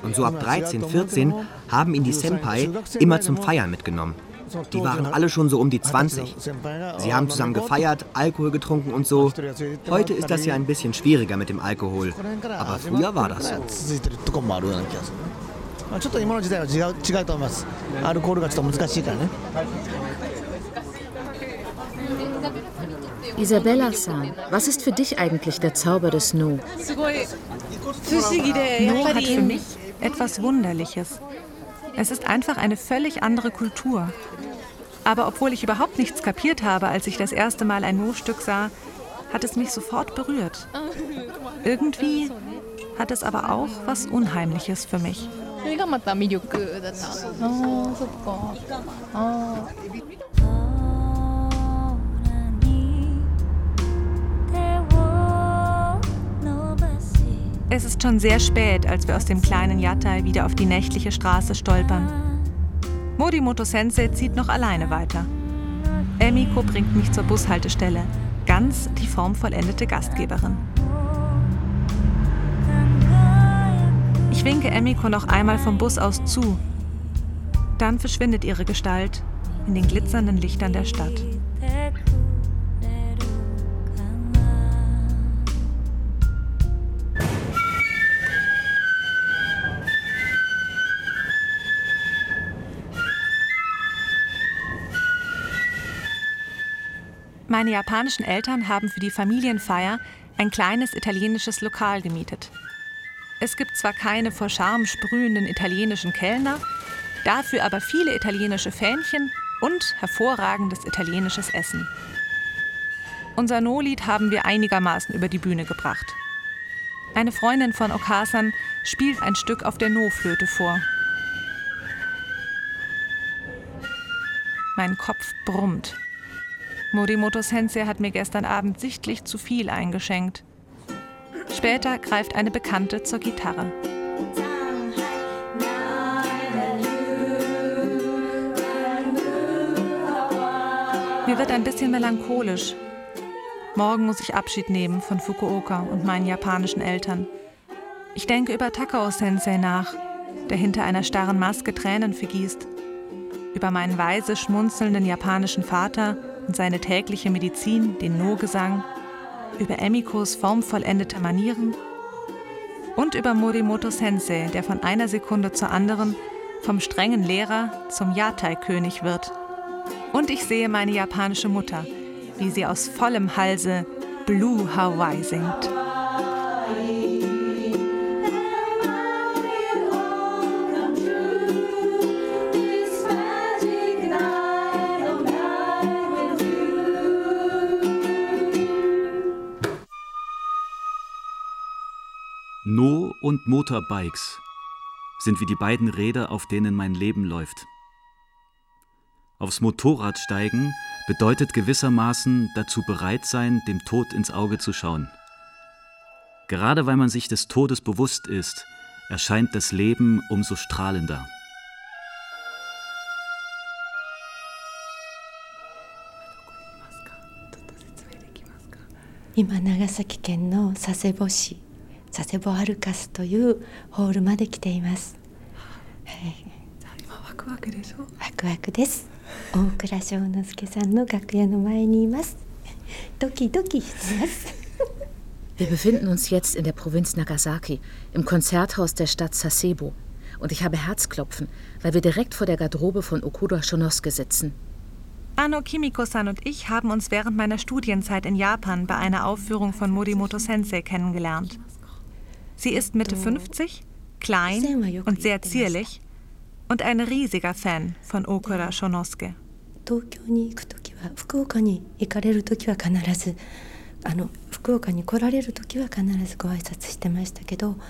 Und so ab 13, 14 haben ihn die Senpai immer zum Feiern mitgenommen. Die waren alle schon so um die 20. Sie haben zusammen gefeiert, Alkohol getrunken und so. Heute ist das ja ein bisschen schwieriger mit dem Alkohol. Aber früher war das so.
Isabella-san, was ist für dich eigentlich der Zauber des No?
No hat für mich etwas Wunderliches. Es ist einfach eine völlig andere Kultur. Aber obwohl ich überhaupt nichts kapiert habe, als ich das erste Mal ein No-Stück sah, hat es mich sofort berührt. Irgendwie hat es aber auch was Unheimliches für mich. Es ist schon sehr spät, als wir aus dem kleinen Yatai wieder auf die nächtliche Straße stolpern. Morimoto Sensei zieht noch alleine weiter. Emiko bringt mich zur Bushaltestelle, ganz die formvollendete Gastgeberin. Ich winke Emiko noch einmal vom Bus aus zu. Dann verschwindet ihre Gestalt in den glitzernden Lichtern der Stadt. Meine japanischen Eltern haben für die Familienfeier ein kleines italienisches Lokal gemietet. Es gibt zwar keine vor Charme sprühenden italienischen Kellner, dafür aber viele italienische Fähnchen und hervorragendes italienisches Essen. Unser No-Lied haben wir einigermaßen über die Bühne gebracht. Eine Freundin von Okasan spielt ein Stück auf der No-Flöte vor. Mein Kopf brummt. Morimoto Sensei hat mir gestern Abend sichtlich zu viel eingeschenkt. Später greift eine Bekannte zur Gitarre. Mir wird ein bisschen melancholisch. Morgen muss ich Abschied nehmen von Fukuoka und meinen japanischen Eltern. Ich denke über Takao-sensei nach, der hinter einer starren Maske Tränen vergießt. Über meinen weise schmunzelnden japanischen Vater und seine tägliche Medizin, den No-Gesang. Über Emikos formvollendete Manieren. Und über Morimoto Sensei, der von einer Sekunde zur anderen vom strengen Lehrer zum Yatai-König wird. Und ich sehe meine japanische Mutter, wie sie aus vollem Halse Blue Hawaii singt.
und Motorbikes sind wie die beiden Räder, auf denen mein Leben läuft. Aufs Motorrad steigen bedeutet gewissermaßen dazu bereit sein, dem Tod ins Auge zu schauen. Gerade weil man sich des Todes bewusst ist, erscheint das Leben umso strahlender.
今長崎県の佐世保市 佐世保アルカスというホールまで来ています。はい、今ワクワクでしょワクワクです。大倉正之助さんの楽屋の前にいます。ドキドキしてます。
Wir befinden uns jetzt in der Provinz Nagasaki, im Konzerthaus der Stadt Sasebo. Und ich habe Herzklopfen, weil wir direkt vor der Garderobe von Okuda Shonosuke sitzen.
Ano Kimiko-san und ich haben uns während meiner Studienzeit in Japan bei einer Aufführung von Morimoto Sensei kennengelernt. Sie ist Mitte 50, klein und sehr zierlich und ein riesiger Fan von Okura Shonosuke.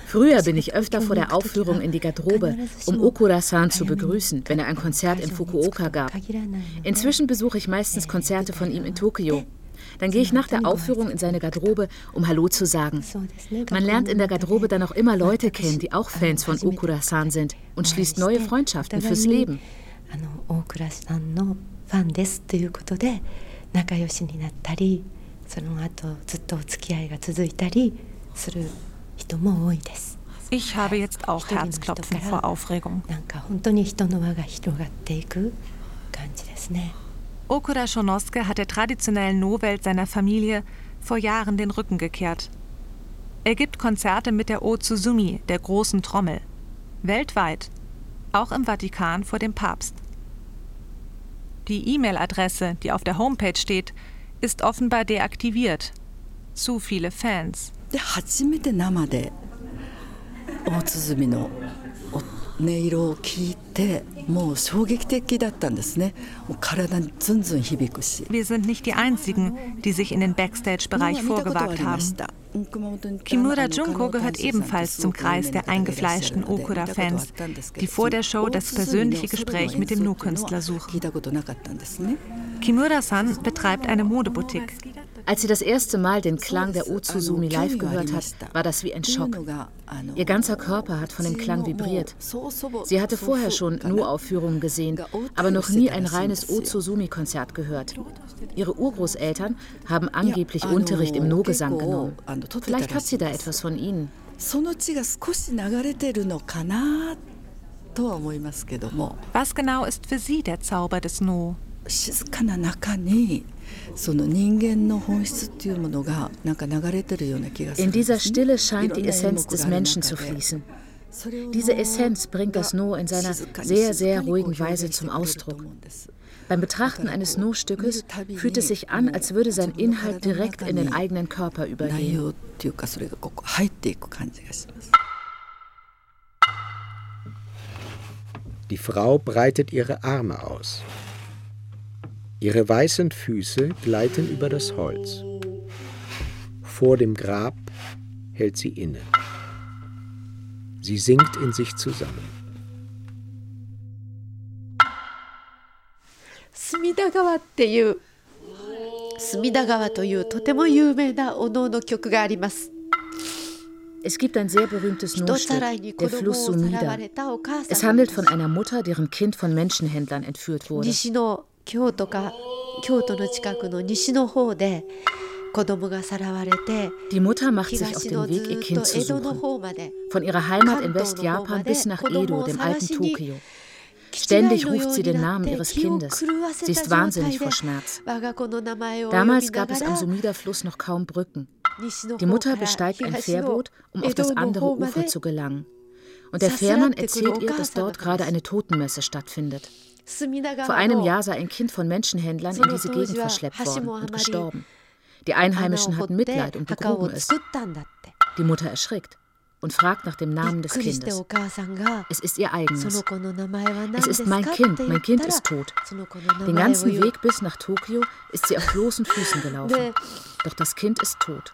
Früher bin ich öfter vor der Aufführung in die Garderobe, um Okura-san zu begrüßen, wenn er ein Konzert in Fukuoka gab. Inzwischen besuche ich meistens Konzerte von ihm in Tokio. Dann gehe ich nach der Aufführung in seine Garderobe, um Hallo zu sagen. Man lernt in der Garderobe dann auch immer Leute kennen, die auch Fans von Okura-san sind und schließt neue Freundschaften fürs Leben. 仲良しになったりその後ずっとお付き合いが続いたりする人も多いです。
Ich habe jetzt auch Herzklopfen vor Aufregung.
なんか本当に人の輪が広がっていく感じですね。
Okuda Shonosuke hat der traditionellen No-Welt seiner Familie vor Jahren den Rücken gekehrt. Er gibt Konzerte mit der Otsuzumi, der großen Trommel. Weltweit. Auch im Vatikan vor dem Papst. Die E-Mail-Adresse, die auf der Homepage steht, ist offenbar deaktiviert. Zu viele Fans. 初めて生で大鼓の 音色を聞いてもう衝撃的だったんですねもう体にズンズン響くし Wir sind nicht die einzigen, die sich in den Backstage-Bereich vorgewagt haben. Kimura Junko gehört ebenfalls zum Kreis der eingefleischten Okura-Fans, die vor der Show das persönliche Gespräch mit dem Nu-Künstler suchen. Kimura-san betreibt eine Modeboutique.
Als sie das erste Mal den Klang der Otsuzumi live gehört hat, war das wie ein Schock. Ihr ganzer Körper hat von dem Klang vibriert. Sie hatte vorher schon Nu-Aufführungen gesehen, aber noch nie ein reines Otsuzumi-Konzert gehört. Ihre Urgroßeltern haben angeblich Unterricht im No-Gesang genommen. Vielleicht hat sie da etwas von ihnen.
Was genau ist für Sie der Zauber des No?
静かな中に その人間の本質っていうものがなんか流れてるような気がする In dieser Stille scheint die Essenz des Menschen zu fließen. Diese Essenz bringt das No in seiner sehr, sehr ruhigen Weise zum Ausdruck. Beim Betrachten eines No-Stückes fühlt es sich an, als würde sein Inhalt direkt in den eigenen Körper übergehen. Die Frau breitet ihre Arme aus. Ihre weißen Füße gleiten über das Holz. Vor dem Grab hält sie inne. Sie sinkt in sich zusammen. 隅田川っていう隅田川というとても有名なお能の曲があります。Es gibt ein sehr berühmtes No-Stück, der Fluss Sumida. Es handelt von einer Mutter, deren Kind von Menschenhändlern entführt wurde.
京都の近くの西の方で
Die Mutter macht sich auf den Weg, ihr Kind zu suchen. Von ihrer Heimat in Westjapan bis nach Edo, dem alten Tokio. Ständig ruft sie den Namen ihres Kindes. Sie ist wahnsinnig vor Schmerz. Damals gab es am Sumida-Fluss noch kaum Brücken. Die Mutter besteigt ein Fährboot, um auf das andere Ufer zu gelangen. Und der Fährmann erzählt ihr, dass dort gerade eine Totenmesse stattfindet. Vor einem Jahr sei ein Kind von Menschenhändlern in diese Gegend verschleppt worden und gestorben. Die Einheimischen hatten Mitleid und begruben es. Die Mutter erschrickt und fragt nach dem Namen des Kindes. Es ist ihr eigenes. Es ist mein Kind, mein Kind ist tot. Den ganzen Weg bis nach Tokio ist sie auf bloßen Füßen gelaufen. Doch das Kind ist tot.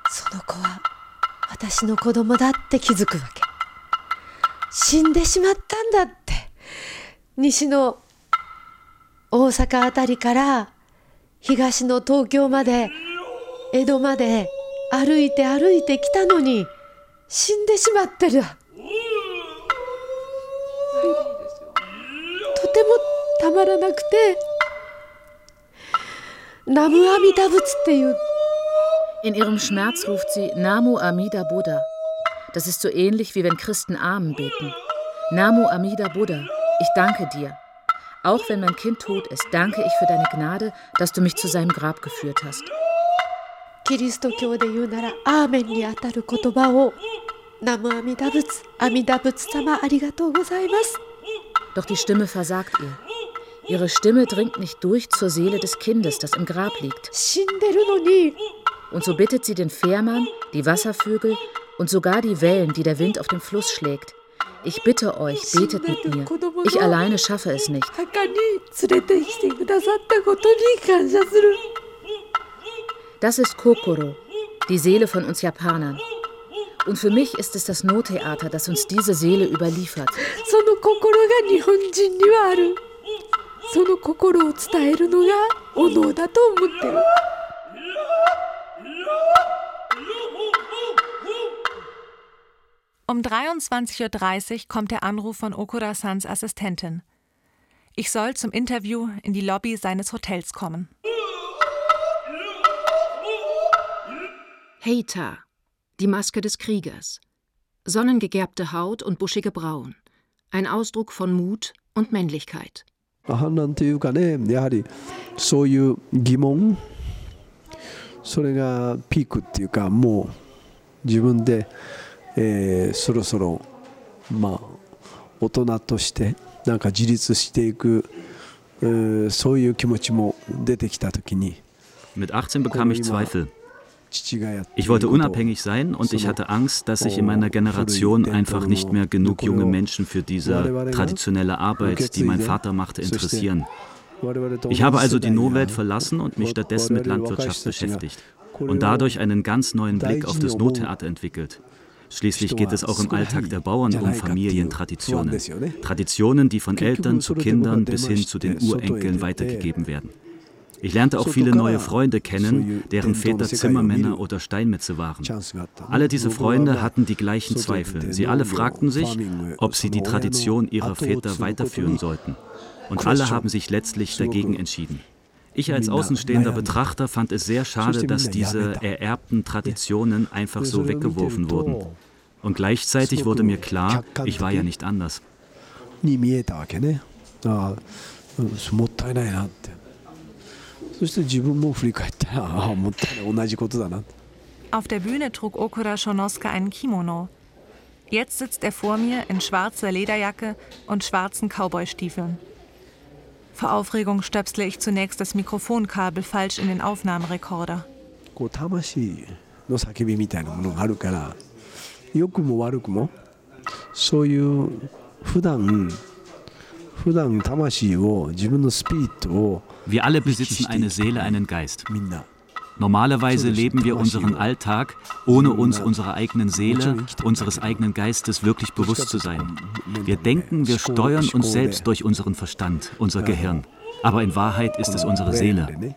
大阪あたりから東の東京まで江戸まで歩いて歩いてきたのに死んでしまってる、とてもたまらなくてナムアミダ仏っていう
In ihrem Schmerz ruft sie Namo Amida Buddha. Das ist so ähnlich wie wenn Christen Amen beten. Namo Amida Buddha, ich danke dir. Auch wenn mein Kind tot ist, danke ich für deine Gnade, dass du mich zu seinem Grab geführt hast. Doch die Stimme versagt ihr. Ihre Stimme dringt nicht durch zur Seele des Kindes, das im Grab liegt. Und so bittet sie den Fährmann, die Wasservögel und sogar die Wellen, die der Wind auf dem Fluss schlägt, ich bitte euch, betet mit mir. Ich alleine schaffe es nicht. Das ist Kokoro, die Seele von uns Japanern. Und für mich ist es das No-Theater, das uns diese Seele überliefert.
Um 23.30 Uhr kommt der Anruf von Okura-sans Assistentin. Ich soll zum Interview in die Lobby seines Hotels kommen.
Heita, die Maske des Kriegers. Sonnengegerbte Haut und buschige Brauen. Ein Ausdruck von Mut und Männlichkeit. 反乱というかねやはりそういう疑問それがピークっていうかもう自分で えー、そろそろまあ大人としてなんか自立していく、えー、そういう気持ちも出てきた時に Mit 18 bekam ich Zweifel. Ich wollte unabhängig sein und ich hatte Angst, dass sich in meiner Generation einfach nicht mehr genug junge Menschen für diese traditionelle Arbeit, die mein Vater machte, interessieren. Ich habe also die No-Welt verlassen und mich stattdessen mit Landwirtschaft beschäftigt und dadurch einen ganz neuen Blick auf das No-Theater entwickelt. Schließlich geht es auch im Alltag der Bauern um Familientraditionen. Traditionen, die von Eltern zu Kindern bis hin zu den Urenkeln weitergegeben werden. Ich lernte auch viele neue Freunde kennen, deren Väter Zimmermänner oder Steinmetze waren. Alle diese Freunde hatten die gleichen Zweifel. Sie alle fragten sich, ob sie die Tradition ihrer Väter weiterführen sollten. Und alle haben sich letztlich dagegen entschieden. Ich als außenstehender Betrachter fand es sehr schade, dass diese ererbten Traditionen einfach so weggeworfen wurden. Und gleichzeitig wurde mir klar, ich war ja nicht anders.
Auf der Bühne trug Okura Shonosuke einen Kimono. Jetzt sitzt er vor mir in schwarzer Lederjacke und schwarzen Cowboystiefeln. Vor Aufregung stöpsle ich zunächst das Mikrofonkabel falsch in den Aufnahmerekorder. Wir alle besitzen eine Seele, einen Geist. Normalerweise leben wir unseren Alltag, ohne uns unserer eigenen Seele, unseres eigenen Geistes wirklich bewusst zu sein. Wir denken, wir steuern uns selbst durch unseren Verstand, unser Gehirn. Aber in Wahrheit ist es unsere Seele.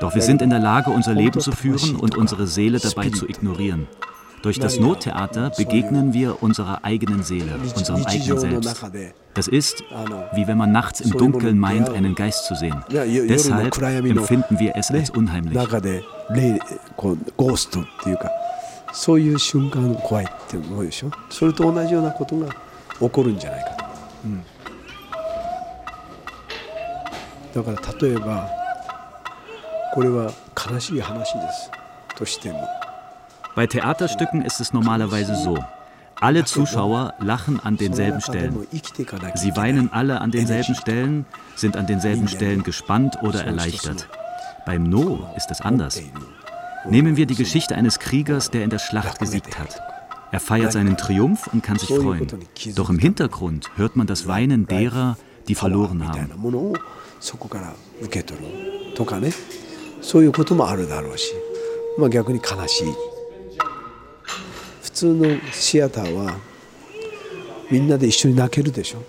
Doch wir sind in der Lage, unser Leben zu führen und unsere Seele dabei zu ignorieren.
Durch das Nottheater begegnen wir unserer eigenen Seele, unserem eigenen Selbst. Das ist, wie wenn man nachts im Dunkeln meint, einen Geist zu sehen. Deshalb empfinden wir es als unheimlich.
そういう瞬間怖いって思うでしょそれと同じようなことが起こるんじゃないかと、うん、だから例えばこれは悲しい話ですとしても
bei Theaterstücken ist es normalerweise so. Alle Zuschauer lachen an denselben Stellen. Sie weinen alle an denselben Stellen, sind an denselben Stellen gespannt oder erleichtert. Beim No ist es anders. Nehmen wir die Geschichte eines Kriegers, der in der Schlacht gesiegt hat. Er feiert seinen Triumph und kann sich freuen. Doch im Hintergrund hört man das Weinen derer, die verloren haben.
通のシアターはみんなで一緒に泣けるでしょ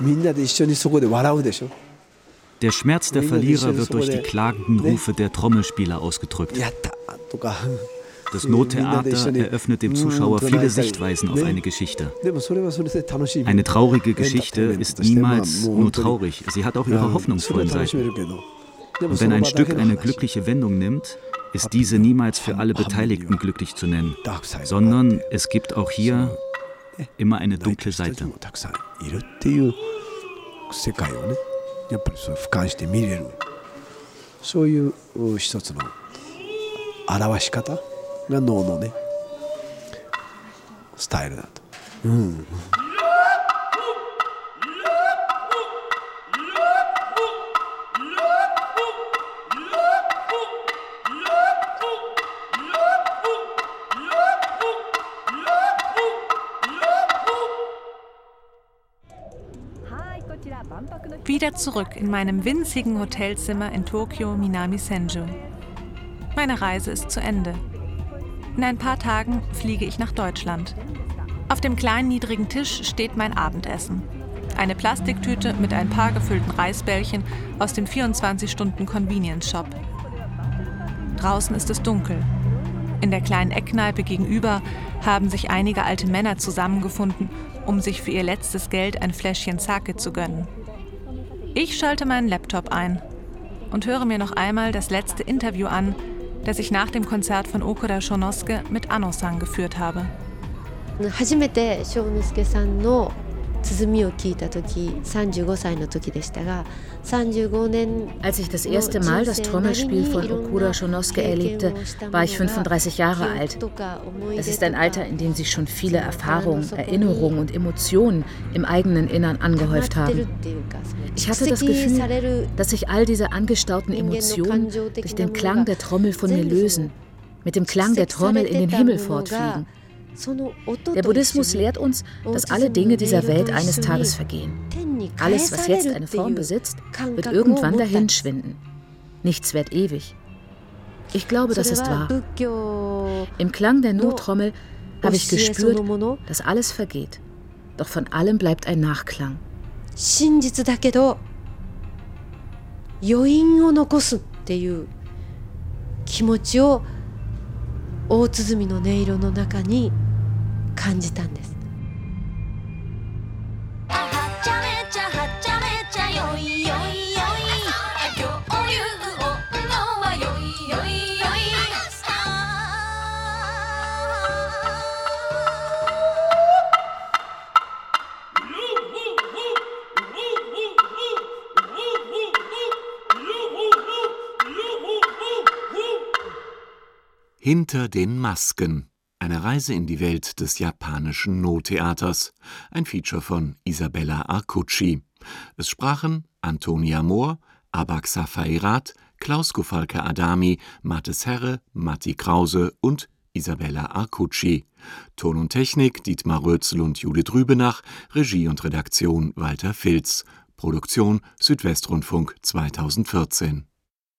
みんなで一緒にそこで笑うでしょ
Der Schmerz der Verlierer wird durch die klagenden Rufe der Trommelspieler ausgedrückt. Das Nottheater eröffnet dem Zuschauer viele Sichtweisen auf eine Geschichte. Eine traurige Geschichte ist niemals nur traurig, sie hat auch ihre hoffnungsvollen Seiten. Und wenn ein Stück eine glückliche Wendung nimmt, ist diese niemals für alle Beteiligten glücklich zu nennen, sondern es gibt auch hier immer eine dunkle Seite.
や
Wieder zurück in meinem winzigen Hotelzimmer in Tokio Minami Senju. Meine Reise ist zu Ende. In ein paar Tagen fliege ich nach Deutschland. Auf dem kleinen niedrigen Tisch steht mein Abendessen. Eine Plastiktüte mit ein paar gefüllten Reisbällchen aus dem 24-Stunden-Convenience-Shop. Draußen ist es dunkel. In der kleinen Eckkneipe gegenüber haben sich einige alte Männer zusammengefunden, um sich für ihr letztes Geld ein Fläschchen Sake zu gönnen. Ich schalte meinen Laptop ein und höre mir noch einmal das letzte Interview an, das ich nach dem Konzert von Okuda Shonosuke mit Anno-san geführt habe. 初めて翔之介さんの als ich das erste Mal das Trommelspiel von Okuda Shonosuke erlebte, war ich 35 Jahre alt. Es ist ein Alter, in dem sich schon viele Erfahrungen, Erinnerungen und Emotionen im eigenen Innern angehäuft haben. Ich hatte das Gefühl, dass sich all diese angestauten Emotionen durch den Klang der Trommel von mir lösen, mit dem Klang der Trommel in den Himmel fortfliegen. Der Buddhismus lehrt uns, dass alle Dinge dieser Welt eines Tages vergehen. Alles, was jetzt eine Form besitzt, wird irgendwann dahinschwinden. Nichts wird ewig. Ich glaube, das ist wahr. Im Klang der Nottrommel habe ich gespürt, dass alles vergeht. Doch von allem bleibt ein Nachklang. 大鼓の音色の中に感じたんです。はちゃめちゃはちゃめちゃよいよ。
Hinter den Masken. Eine Reise in die Welt des japanischen No-Theaters. Ein Feature von Isabella Arcucci. Es sprachen Antonia Mohr, Abak Safairat, Klaus Gofalke Adami, Mattes Herre, Matti Krause und Isabella Arcucci. Ton und Technik Dietmar Rötzl und Judith Rübenach, Regie und Redaktion Walter Filz. Produktion Südwestrundfunk 2014